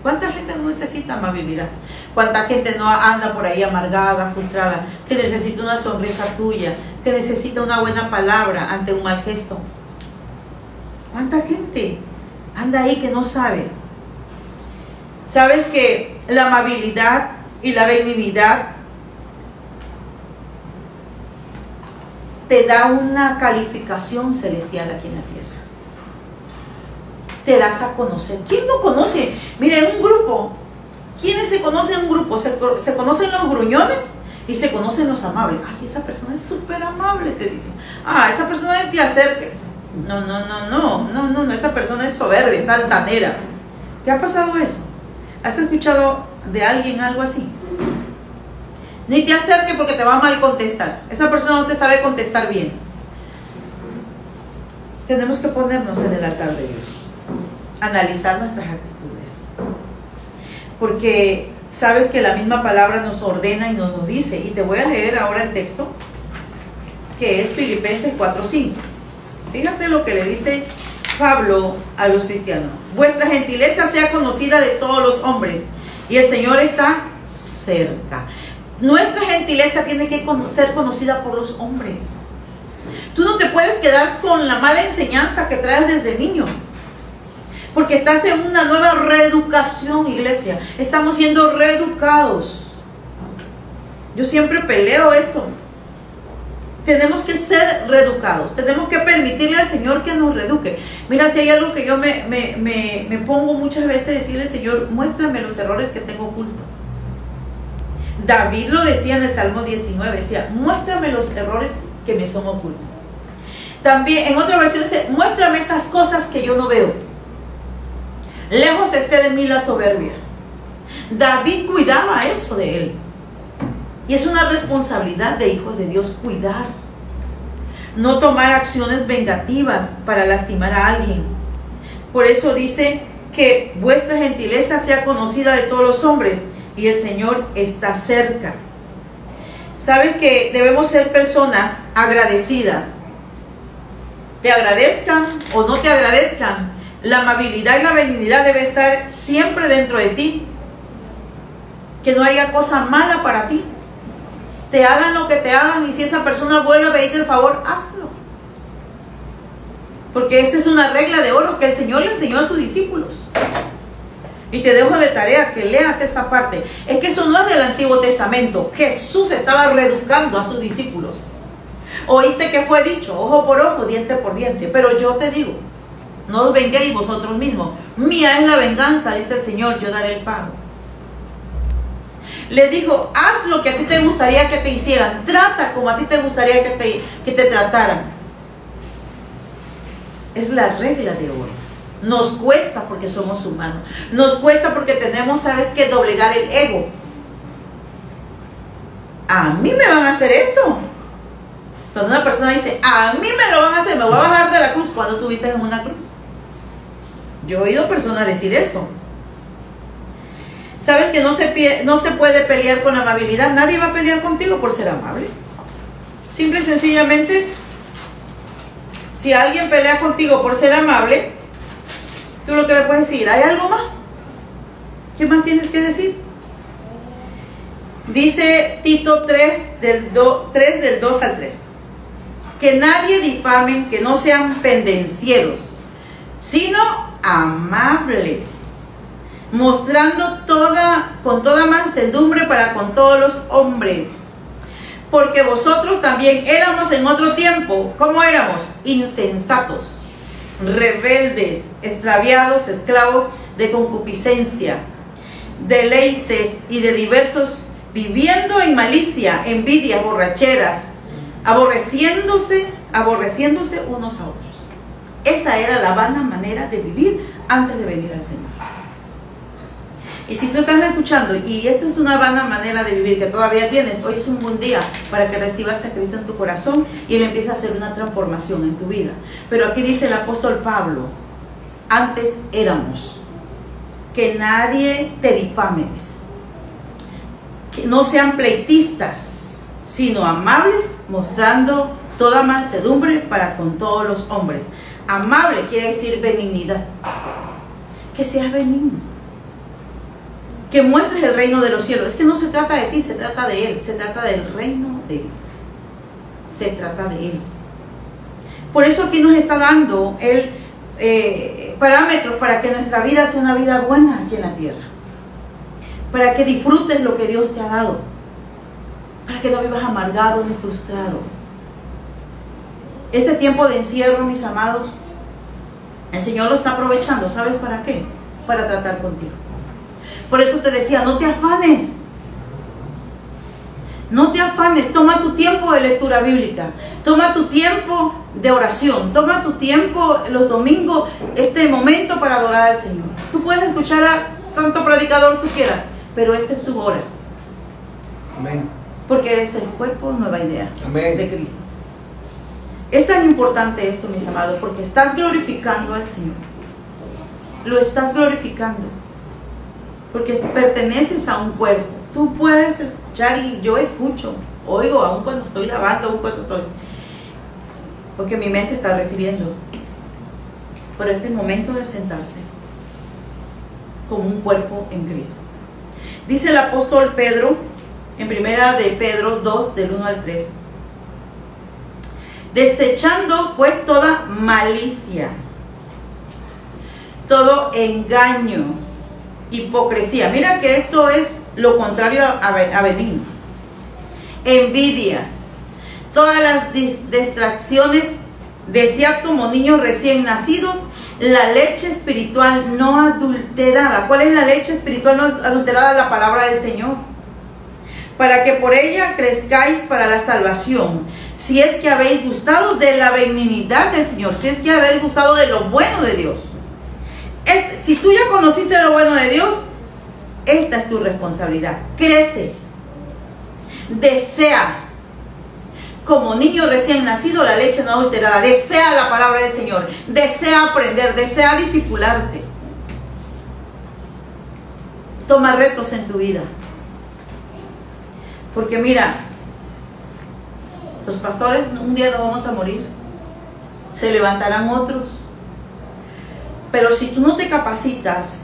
¿Cuánta gente no necesita amabilidad? ¿Cuánta gente no anda por ahí amargada, frustrada, que necesita una sonrisa tuya, que necesita una buena palabra ante un mal gesto? ¿Cuánta gente anda ahí que no sabe? ¿Sabes que la amabilidad y la benignidad te da una calificación celestial aquí en la tierra? Te das a conocer. ¿Quién no conoce? Mire, un grupo ¿Quiénes se conocen en un grupo? Se, conocen los gruñones y se conocen los amables. Ay, esa persona es súper amable, te dicen. Ah, esa persona te acerques. No, no, no, no, no, no, no, esa persona es soberbia, es altanera. ¿Te ha pasado eso? ¿Has escuchado de alguien algo así? Ni te acerques porque te va a mal contestar. Esa persona no te sabe contestar bien. Tenemos que ponernos en el altar de Dios. Analizar nuestras actitudes porque sabes que la misma palabra nos ordena y nos, dice. Y te voy a leer ahora el texto, que es Filipenses 4.5. Fíjate lo que le dice Pablo a los cristianos. Vuestra gentileza sea conocida de todos los hombres y el Señor está cerca. Nuestra gentileza tiene que ser conocida por los hombres. Tú no te puedes quedar con la mala enseñanza que traes desde niño. Porque estás en una nueva reeducación, iglesia. Estamos siendo reeducados. Yo siempre peleo esto. Tenemos que ser reeducados. Tenemos que permitirle al Señor que nos reeduque. Mira, si hay algo que yo me, me pongo muchas veces, decirle, Señor, muéstrame los errores que tengo oculto. David lo decía en el Salmo 19, decía, muéstrame los errores que me son ocultos. También en otra versión dice, muéstrame esas cosas que yo no veo. Lejos esté de mí la soberbia. David cuidaba eso de él. Y es una responsabilidad de hijos de Dios cuidar. No tomar acciones vengativas para lastimar a alguien. Por eso dice que vuestra gentileza sea conocida de todos los hombres y el Señor está cerca. Sabes que debemos ser personas agradecidas. Te agradezcan o no te agradezcan, la amabilidad y la benignidad debe estar siempre dentro de ti. Que no haya cosa mala para ti. Te hagan lo que te hagan y si esa persona vuelve a pedirte el favor, hazlo. Porque esta es una regla de oro que el Señor le enseñó a sus discípulos. Y te dejo de tarea que leas esa parte. Es que eso no es del Antiguo Testamento. Jesús estaba reeducando a sus discípulos. Oíste que fue dicho, ojo por ojo, diente por diente. Pero yo te digo, No os venguéis vosotros mismos. Mía es la venganza, dice el Señor, yo daré el pago. Le dijo, haz lo que a ti te gustaría que te hicieran. Trata como a ti te gustaría que te, que te trataran. Es la regla de oro. Nos cuesta porque somos humanos. Nos cuesta porque tenemos, ¿sabes qué? Doblegar el ego. A mí me van a hacer esto. Cuando una persona dice, a mí me lo van a hacer, me voy a bajar de la cruz cuando tú en una cruz. Yo he oído personas decir eso. Sabes que no se, no se puede pelear con amabilidad. Nadie va a pelear contigo por ser amable. Simple y sencillamente, si alguien pelea contigo por ser amable, tú lo que le puedes decir, ¿hay algo más? ¿Qué más tienes que decir? Dice Tito 3 del, 3 del 2 al 3. Que nadie difame, que no sean pendencieros, sino amables, mostrando toda, con toda mansedumbre para con todos los hombres. Porque vosotros también éramos en otro tiempo, ¿cómo éramos? Insensatos, rebeldes, extraviados, esclavos de concupiscencia, deleites y de diversos viviendo en malicia, envidia, borracheras, aborreciéndose, aborreciéndose unos a otros. Esa era la vana manera de vivir antes de venir al Señor. Y si tú estás escuchando y esta es una vana manera de vivir que todavía tienes, hoy es un buen día para que recibas a Cristo en tu corazón y Él empiece a hacer una transformación en tu vida. Pero aquí dice el apóstol Pablo, antes éramos, que nadie te difame, que no sean pleitistas, sino amables, mostrando toda mansedumbre para con todos los hombres. Amable quiere decir benignidad. Que seas benigno. Que muestres el reino de los cielos. Es que no se trata de ti, se trata de Él. Se trata del reino de Dios. Se trata de Él. Por eso aquí nos está dando el eh, parámetros para que nuestra vida sea una vida buena aquí en la tierra para que disfrutes lo que Dios te ha dado, para que no vivas amargado ni frustrado. Este tiempo de encierro, mis amados, el Señor lo está aprovechando, ¿sabes para qué? Para tratar contigo. Por eso te decía, no te afanes. No te afanes, toma tu tiempo de lectura bíblica, toma tu tiempo de oración, toma tu tiempo los domingos, este momento para adorar al Señor. Tú puedes escuchar a tanto predicador tú quieras, pero esta es tu hora. Amén. Porque eres el cuerpo nueva idea de Cristo. Es tan importante esto, mis amados, porque estás glorificando al Señor. Lo estás glorificando. Porque perteneces a un cuerpo. Tú puedes escuchar y yo escucho, oigo, aún cuando estoy lavando, aún cuando estoy. Porque mi mente está recibiendo. Pero este momento de sentarse como un cuerpo en Cristo. Dice el apóstol Pedro, en primera de Pedro 2, del 1 al 3. Desechando pues toda malicia, todo engaño, hipocresía. Mira que esto es lo contrario a, benigno. Envidias, todas las distracciones, desead como niños recién nacidos la leche espiritual no adulterada. ¿Cuál es la leche espiritual no adulterada? La palabra del Señor. Para que por ella crezcáis para la salvación. Si es que habéis gustado de la benignidad del Señor. Si es que habéis gustado de lo bueno de Dios. Este, si tú ya conociste lo bueno de Dios, esta es tu responsabilidad. Crece. Desea como niño recién nacido la leche no adulterada. Desea la palabra del Señor. Desea aprender. Desea discipularte. Toma retos en tu vida. Porque mira, los pastores un día no vamos a morir. Se levantarán otros. Pero si tú no te capacitas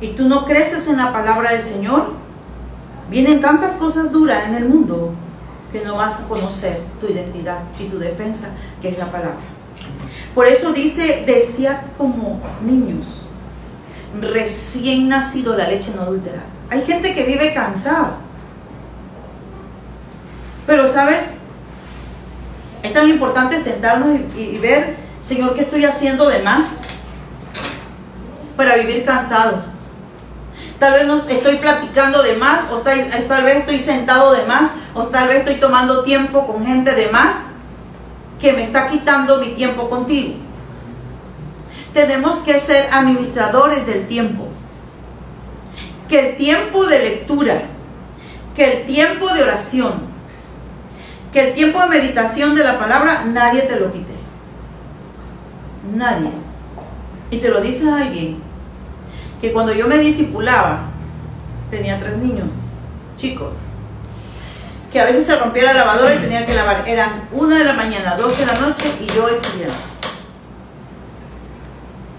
y tú no creces en la palabra del Señor, vienen tantas cosas duras en el mundo que no vas a conocer tu identidad y tu defensa, que es la palabra. Por eso dice, decía como niños, recién nacido la leche no adulterada. Hay gente que vive cansada. Pero sabes, es tan importante sentarnos y, ver, Señor, ¿qué estoy haciendo de más? para vivir cansados. Tal vez no estoy platicando de más, o tal vez estoy sentado de más, o tal vez estoy tomando tiempo con gente de más que me está quitando mi tiempo contigo. Tenemos que ser administradores del tiempo. Que el tiempo de lectura, que el tiempo de oración, que el tiempo de meditación de la palabra, nadie te lo quite. Nadie. Y te lo dice alguien que cuando yo me disipulaba, tenía tres niños, chicos, que a veces se rompía la lavadora y tenía que lavar. Eran una de la mañana, 12 de la noche y yo estudiaba.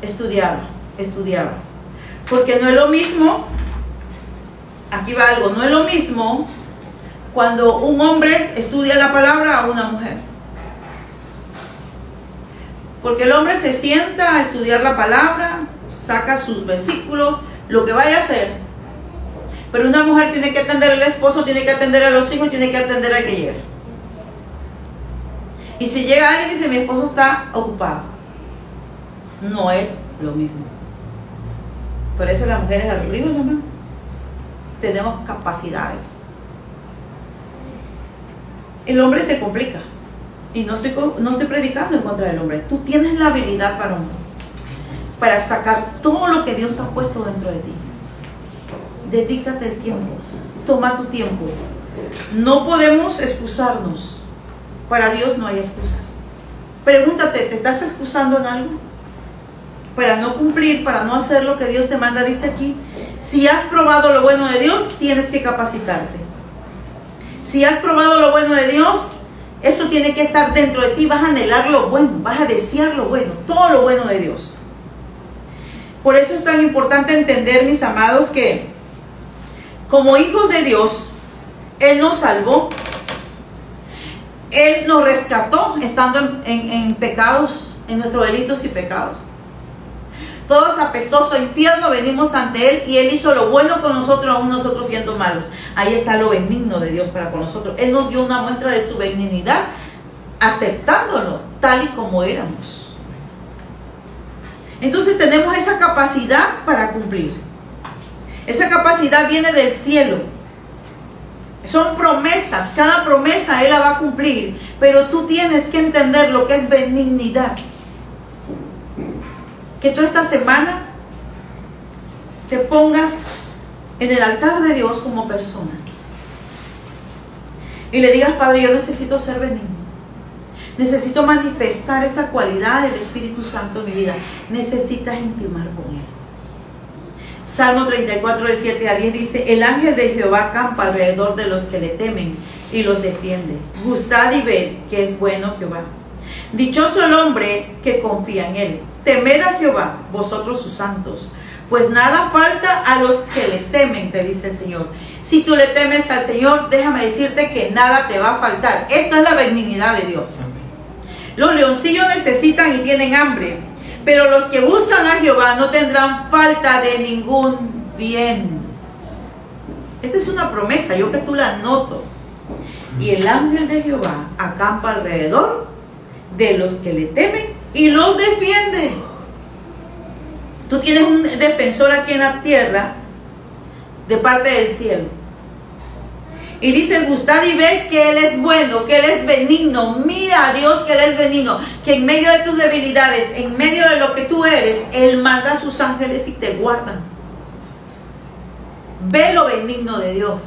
Estudiaba, estudiaba. Porque no es lo mismo, aquí va algo, no es lo mismo cuando un hombre estudia la palabra a una mujer. Porque el hombre se sienta a estudiar la palabra, saca sus versículos, lo que vaya a hacer. Pero una mujer tiene que atender al esposo, tiene que atender a los hijos y tiene que atender al que llega. Y si llega alguien y dice, mi esposo está ocupado, no es lo mismo. Por eso las mujeres arriba la mano. Tenemos capacidades. El hombre se complica. Y no estoy, no estoy predicando en contra del hombre. Tú tienes la habilidad para, para sacar todo lo que Dios ha puesto dentro de ti. Dedícate el tiempo. Toma tu tiempo. No podemos excusarnos. Para Dios no hay excusas. Pregúntate, ¿te estás excusando en algo? Para no cumplir, para no hacer lo que Dios te manda, dice aquí, si has probado lo bueno de Dios, tienes que capacitarte. Si has probado lo bueno de Dios, eso tiene que estar dentro de ti. Vas a anhelar lo bueno, vas a desear lo bueno, todo lo bueno de Dios. Por eso es tan importante entender, mis amados, que como hijos de Dios, Él nos salvó. Él nos rescató estando en, pecados, en nuestros delitos y pecados. Todos apestoso infierno venimos ante Él y Él hizo lo bueno con nosotros, aún nosotros siendo malos. Ahí está lo benigno de Dios para con nosotros. Él nos dio una muestra de su benignidad, aceptándonos tal y como éramos. Entonces tenemos esa capacidad para cumplir. Esa capacidad viene del cielo. Son promesas, cada promesa Él la va a cumplir, pero tú tienes que entender lo que es benignidad que tú esta semana te pongas en el altar de Dios como persona. Y le digas, Padre, yo necesito ser benigno. Necesito manifestar esta cualidad del Espíritu Santo en mi vida. Necesitas intimar con Él. Salmo 34, del 7 a 10 dice, el ángel de Jehová campa alrededor de los que le temen y los defiende. Gustad y ved que es bueno Jehová. Dichoso el hombre que confía en Él. Temed a Jehová, vosotros sus santos, pues nada falta a los que le temen, te dice el Señor. Si tú le temes al Señor, déjame decirte que nada te va a faltar. Esto es la benignidad de Dios. Los leoncillos necesitan y tienen hambre, pero los que buscan a Jehová no tendrán falta de ningún bien. Esta es una promesa, yo que tú la noto. Y el ángel de Jehová acampa alrededor de los que le temen y los defiende. Tú tienes un defensor aquí en la tierra de parte del cielo. Y dice, gustad y ve que Él es bueno, que Él es benigno. Mira a Dios que Él es benigno. Que en medio de tus debilidades, en medio de lo que tú eres, Él manda a sus ángeles y te guardan. Ve lo benigno de Dios.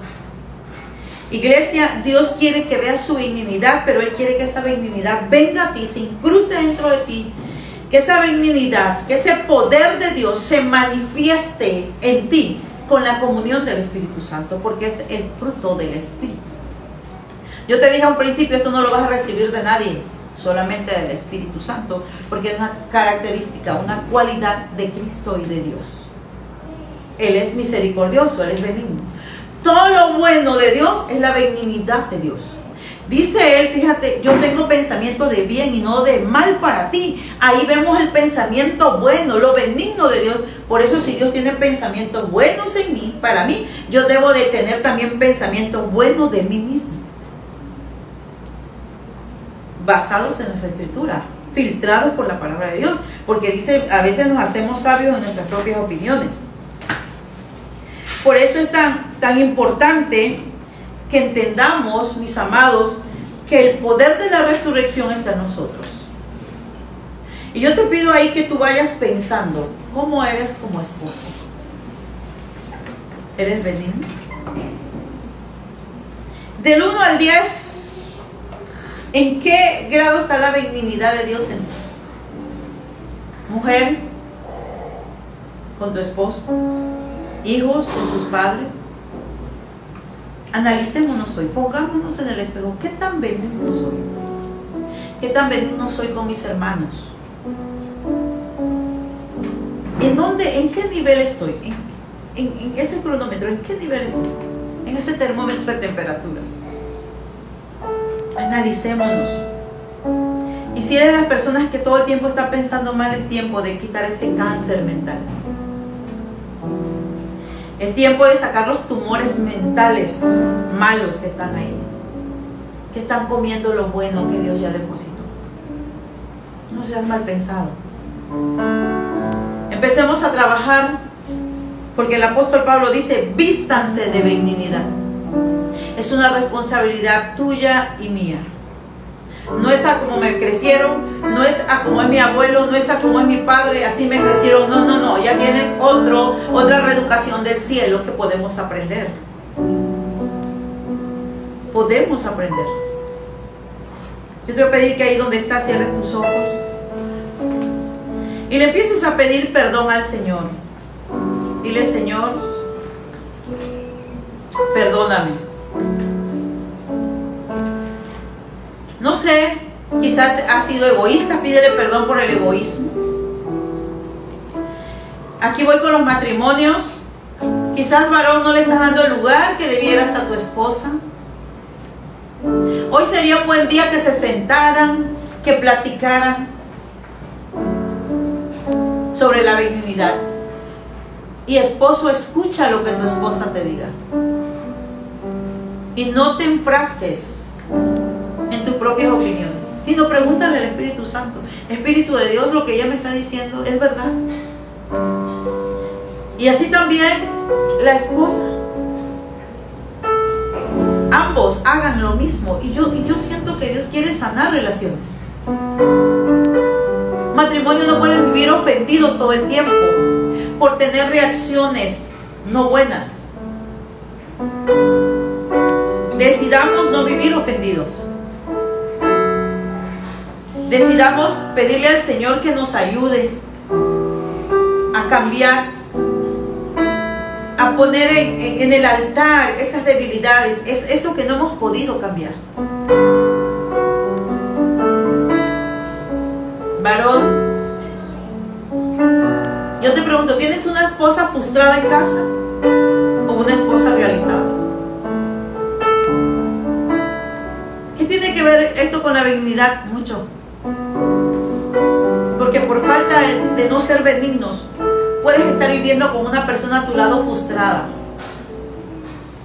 Iglesia, Dios quiere que veas su benignidad, pero Él quiere que esa benignidad venga a ti, se incruste dentro de ti, que esa benignidad, que ese poder de Dios se manifieste en ti con la comunión del Espíritu Santo, porque es el fruto del Espíritu. Yo te dije a un principio, esto no lo vas a recibir de nadie, solamente del Espíritu Santo, porque es una característica, una cualidad de Cristo y de Dios. Él es misericordioso, Él es benigno. Todo lo bueno de Dios es la benignidad de Dios. Dice él, fíjate, yo tengo pensamiento de bien y no de mal para ti. Ahí vemos el pensamiento bueno, lo benigno de Dios. Por eso si Dios tiene pensamientos buenos en mí, para mí, yo debo de tener también pensamientos buenos de mí mismo. Basados en las escrituras. filtrados por la palabra de Dios, porque dice, a veces nos hacemos sabios en nuestras propias opiniones. Por eso es tan, tan importante que entendamos, mis amados, que el poder de la resurrección está en nosotros. Y yo te pido ahí que tú vayas pensando, ¿cómo eres como esposo? ¿Eres benigno? Del 1 al 10, ¿en qué grado está la benignidad de Dios en ti? Mujer, con tu esposo, hijos, con sus padres. Analicémonos hoy, pongámonos en el espejo. ¿Qué tan benigno soy? ¿Qué tan benigno soy con mis hermanos? ¿En dónde, en qué nivel estoy? ¿En, ese cronómetro, en qué nivel estoy? En ese termómetro de temperatura. Analicémonos. Y si eres de las personas que todo el tiempo está pensando mal, es tiempo de quitar ese cáncer mental. Es tiempo de sacar los tumores mentales malos que están ahí. Que están comiendo lo bueno que Dios ya depositó. No seas mal pensado. Empecemos a trabajar porque el apóstol Pablo dice, vístanse de benignidad. Es una responsabilidad tuya y mía. No es a como me crecieron, no es a como es mi abuelo, no es a como es mi padre, así me crecieron. No, no, no, ya tienes otro, otra reeducación del cielo que podemos aprender. Podemos aprender. Yo te voy a pedir que ahí donde estás cierres tus ojos y le empieces a pedir perdón al Señor. Dile, Señor, perdóname. No sé, quizás has sido egoísta, pídele perdón por el egoísmo. Aquí voy con los matrimonios. Quizás varón no le estás dando el lugar que debieras a tu esposa. Hoy sería un buen día que se sentaran, que platicaran sobre la benignidad. Y esposo, escucha lo que tu esposa te diga. Y no te enfrasques propias opiniones, sino pregúntale al Espíritu Santo. Espíritu de Dios, lo que ella me está diciendo es verdad. Y así también la esposa. Ambos hagan lo mismo. Y yo, y yo siento que Dios quiere sanar relaciones matrimonios no pueden vivir ofendidos todo el tiempo por tener reacciones no buenas. Decidamos no vivir ofendidos. Decidamos pedirle al Señor que nos ayude a cambiar, a poner en, el altar esas debilidades, es eso que no hemos podido cambiar. varón, yo te pregunto, ¿tienes una esposa frustrada en casa o una esposa realizada? ¿Qué tiene que ver esto con la benignidad? Mucho. Porque por falta de no ser benignos, puedes estar viviendo con una persona a tu lado frustrada.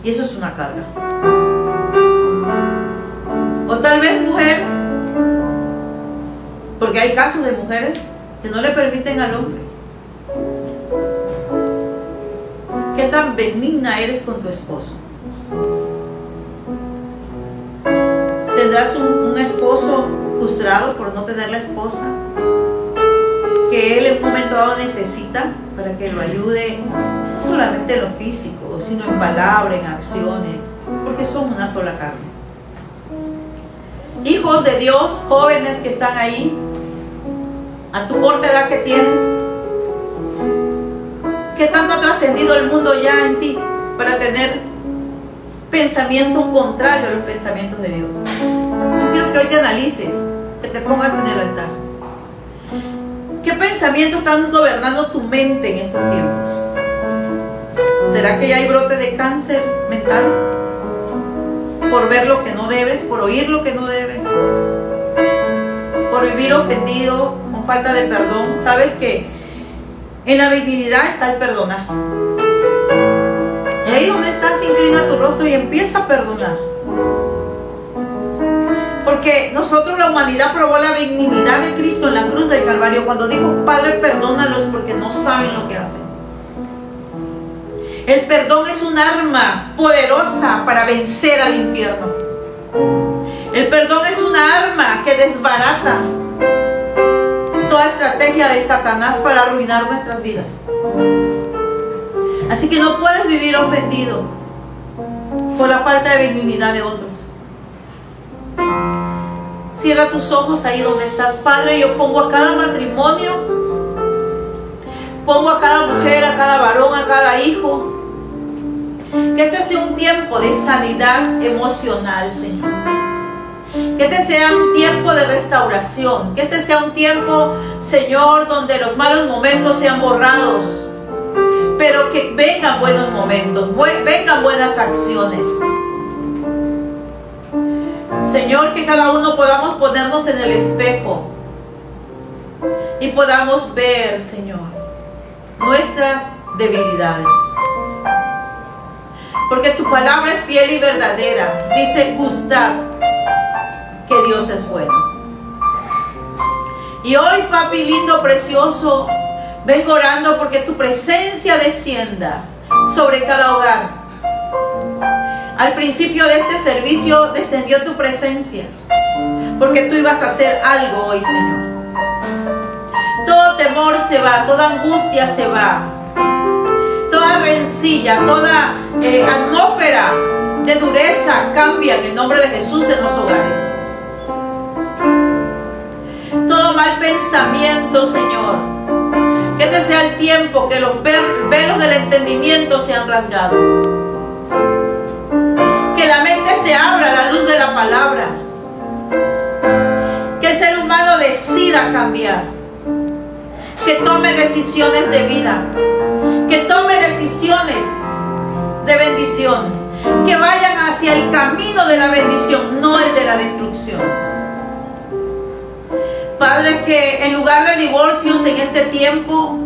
Y eso es una carga. O tal vez, mujer, porque hay casos de mujeres que no le permiten al hombre. ¿Qué tan benigna eres con tu esposo? ¿Tendrás un, esposo frustrado por no tener la esposa? Que él en un momento dado necesita para que lo ayude, no solamente en lo físico, sino en palabra, en acciones, porque son una sola carne. Hijos de Dios, jóvenes que están ahí, a tu corta edad que tienes, ¿qué tanto ha trascendido el mundo ya en ti para tener pensamientos contrarios a los pensamientos de Dios? Yo quiero que hoy te analices, que te pongas en el altar. ¿Qué pensamientos están gobernando tu mente en estos tiempos? ¿Será que ya hay brote de cáncer mental? Por ver lo que no debes, por oír lo que no debes, por vivir ofendido, falta de perdón, sabes que en la benignidad está el perdonar. Y ahí donde estás, inclina tu rostro y empieza a perdonar. Porque nosotros, la humanidad, probó la benignidad de Cristo en la cruz del Calvario cuando dijo, Padre, perdónalos porque no saben lo que hacen. El perdón es un arma poderosa para vencer al infierno. El perdón es una arma que desbarata toda estrategia de Satanás para arruinar nuestras vidas. Así que no puedes vivir ofendido por la falta de benignidad de otros. Cierra tus ojos ahí donde estás. Padre, yo pongo a cada matrimonio, pongo a cada mujer, a cada varón, a cada hijo. Que este sea un tiempo de sanidad emocional, Señor. Que este sea un tiempo de restauración. Que este sea un tiempo, Señor, donde los malos momentos sean borrados. Pero que vengan buenos momentos, vengan buenas acciones. Señor, que cada uno podamos ponernos en el espejo y podamos ver, Señor, nuestras debilidades. Porque tu palabra es fiel y verdadera. Dice, gustar que Dios es bueno. Y hoy, papi lindo, precioso, vengo orando porque tu presencia descienda sobre cada hogar al principio de este servicio descendió tu presencia, porque tú ibas a hacer algo hoy, Señor. Todo temor se va, toda angustia se va, toda rencilla, toda eh, atmósfera de dureza cambia en el nombre de Jesús en los hogares. Todo mal pensamiento, Señor. Que este sea el tiempo que los velos del entendimiento se han rasgado que la mente se abra a la luz de la palabra. Que el ser humano decida cambiar. Que tome decisiones de vida. Que tome decisiones de bendición. Que vayan hacia el camino de la bendición, no el de la destrucción. Padre, que en lugar de divorcios en este tiempo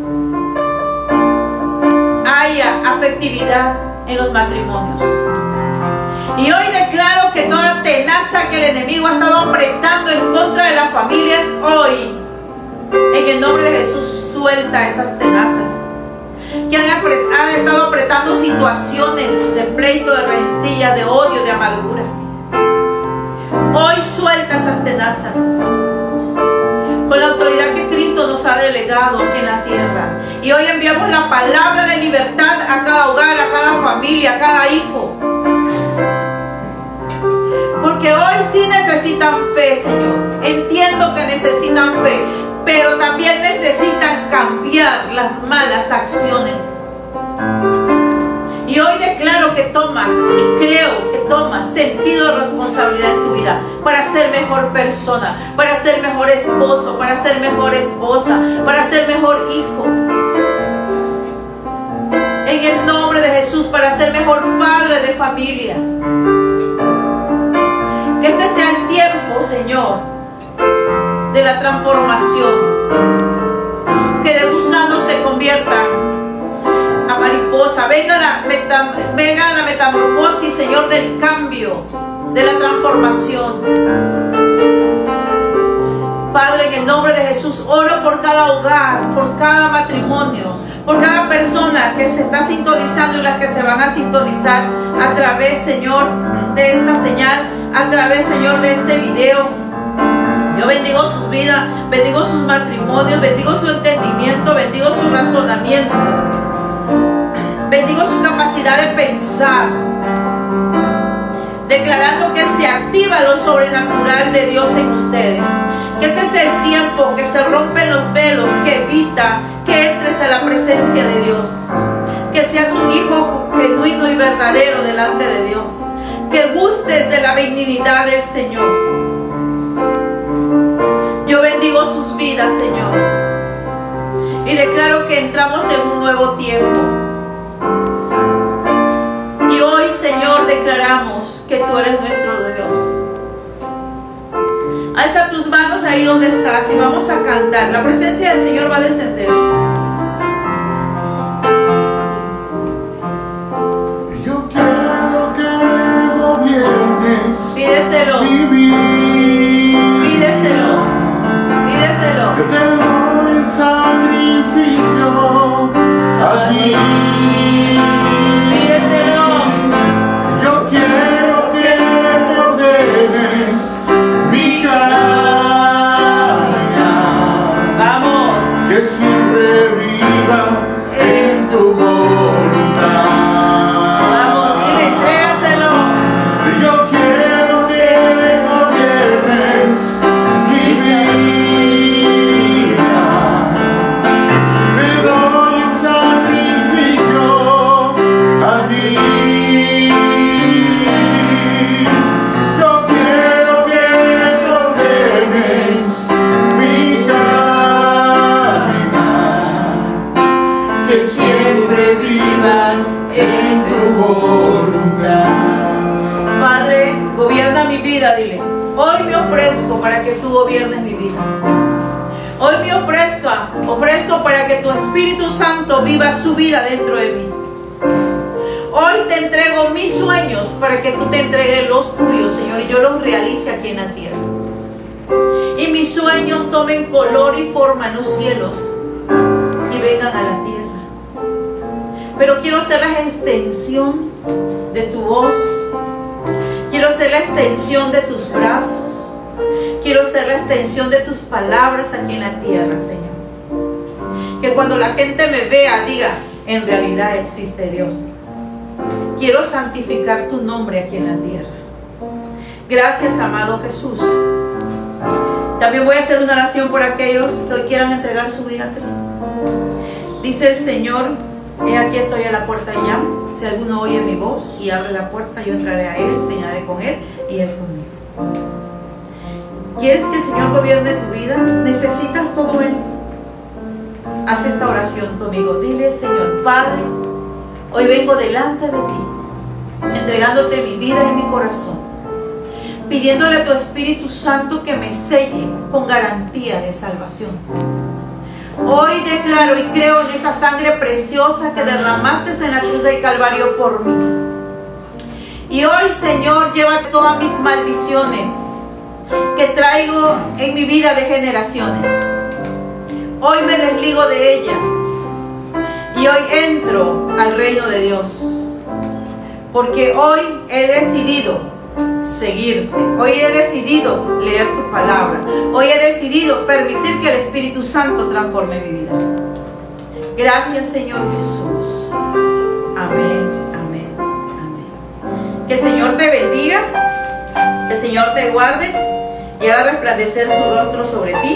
haya afectividad en los matrimonios. Y hoy declaro que toda tenaza que el enemigo ha estado apretando en contra de las familias, hoy, en el nombre de Jesús, suelta esas tenazas. Que han, estado apretando situaciones de pleito, de rencilla, de odio, de amargura. Hoy suelta esas tenazas. Con la autoridad que Cristo nos ha delegado aquí en la tierra. Y hoy enviamos la palabra de libertad a cada hogar, a cada familia, a cada hijo porque hoy sí necesitan fe, Señor. Entiendo que necesitan fe, pero también necesitan cambiar las malas acciones. Y hoy declaro que tomas, y creo que tomas sentido de responsabilidad en tu vida para ser mejor persona, para ser mejor esposo, para ser mejor esposa, para ser mejor hijo. En el nombre de Jesús, para ser mejor padre de familia. Que este sea el tiempo, Señor, de la transformación. Que de gusano se convierta a mariposa. Venga la metamorfosis, Señor, del cambio, de la transformación. Padre, en el nombre de Jesús, oro por cada hogar, por cada matrimonio, por cada persona que se está sintonizando y las que se van a sintonizar a través, Señor, de esta señal a través, Señor, de este video. Yo bendigo sus vidas, bendigo sus matrimonios, bendigo su entendimiento, bendigo su razonamiento. Bendigo su capacidad de pensar. Declarando que se activa lo sobrenatural de Dios en ustedes. Que este es el tiempo que se rompen los velos, que evita que entres a la presencia de Dios. Que seas un hijo genuino y verdadero delante de Dios benignidad del Señor. Yo bendigo sus vidas, Señor. Y declaro que entramos en un nuevo tiempo. Y hoy, Señor, declaramos que tú eres nuestro Dios. Alza tus manos ahí donde estás y vamos a cantar. La presencia del Señor va a descender. Pídeselo. Pídeselo. Pídeselo. Yo te doy el sacrificio a ti. Para que tú gobiernes mi vida. Hoy me ofrezco, ofrezco para que tu Espíritu Santo viva su vida dentro de mí. Hoy te entrego mis sueños para que tú te entregues los tuyos, Señor, y yo los realice aquí en la tierra. Y mis sueños tomen color y forma en los cielos y vengan a la tierra. Pero quiero ser la extensión de tu voz. Quiero ser la extensión de tus brazos. Quiero ser la extensión de tus palabras aquí en la tierra, Señor. Que cuando la gente me vea diga, en realidad existe Dios. Quiero santificar tu nombre aquí en la tierra. Gracias, amado Jesús. También voy a hacer una oración por aquellos que hoy quieran entregar su vida a Cristo. Dice el Señor, he aquí estoy a la puerta y llamo. Si alguno oye mi voz y abre la puerta, yo entraré a Él, señalaré con Él y Él conmigo. ¿Quieres que el Señor gobierne tu vida? ¿Necesitas todo esto? Haz esta oración conmigo. Dile, Señor, Padre, hoy vengo delante de ti, entregándote mi vida y mi corazón, pidiéndole a tu Espíritu Santo que me selle con garantía de salvación. Hoy declaro y creo en esa sangre preciosa que derramaste en la cruz del Calvario por mí. Y hoy, Señor, lleva todas mis maldiciones que traigo en mi vida de generaciones. Hoy me desligo de ella y hoy entro al reino de Dios. Porque hoy he decidido seguirte. Hoy he decidido leer tu palabra. Hoy he decidido permitir que el Espíritu Santo transforme mi vida. Gracias Señor Jesús. Amén, amén, amén. Que el Señor te bendiga. El Señor te guarde y haga resplandecer su rostro sobre ti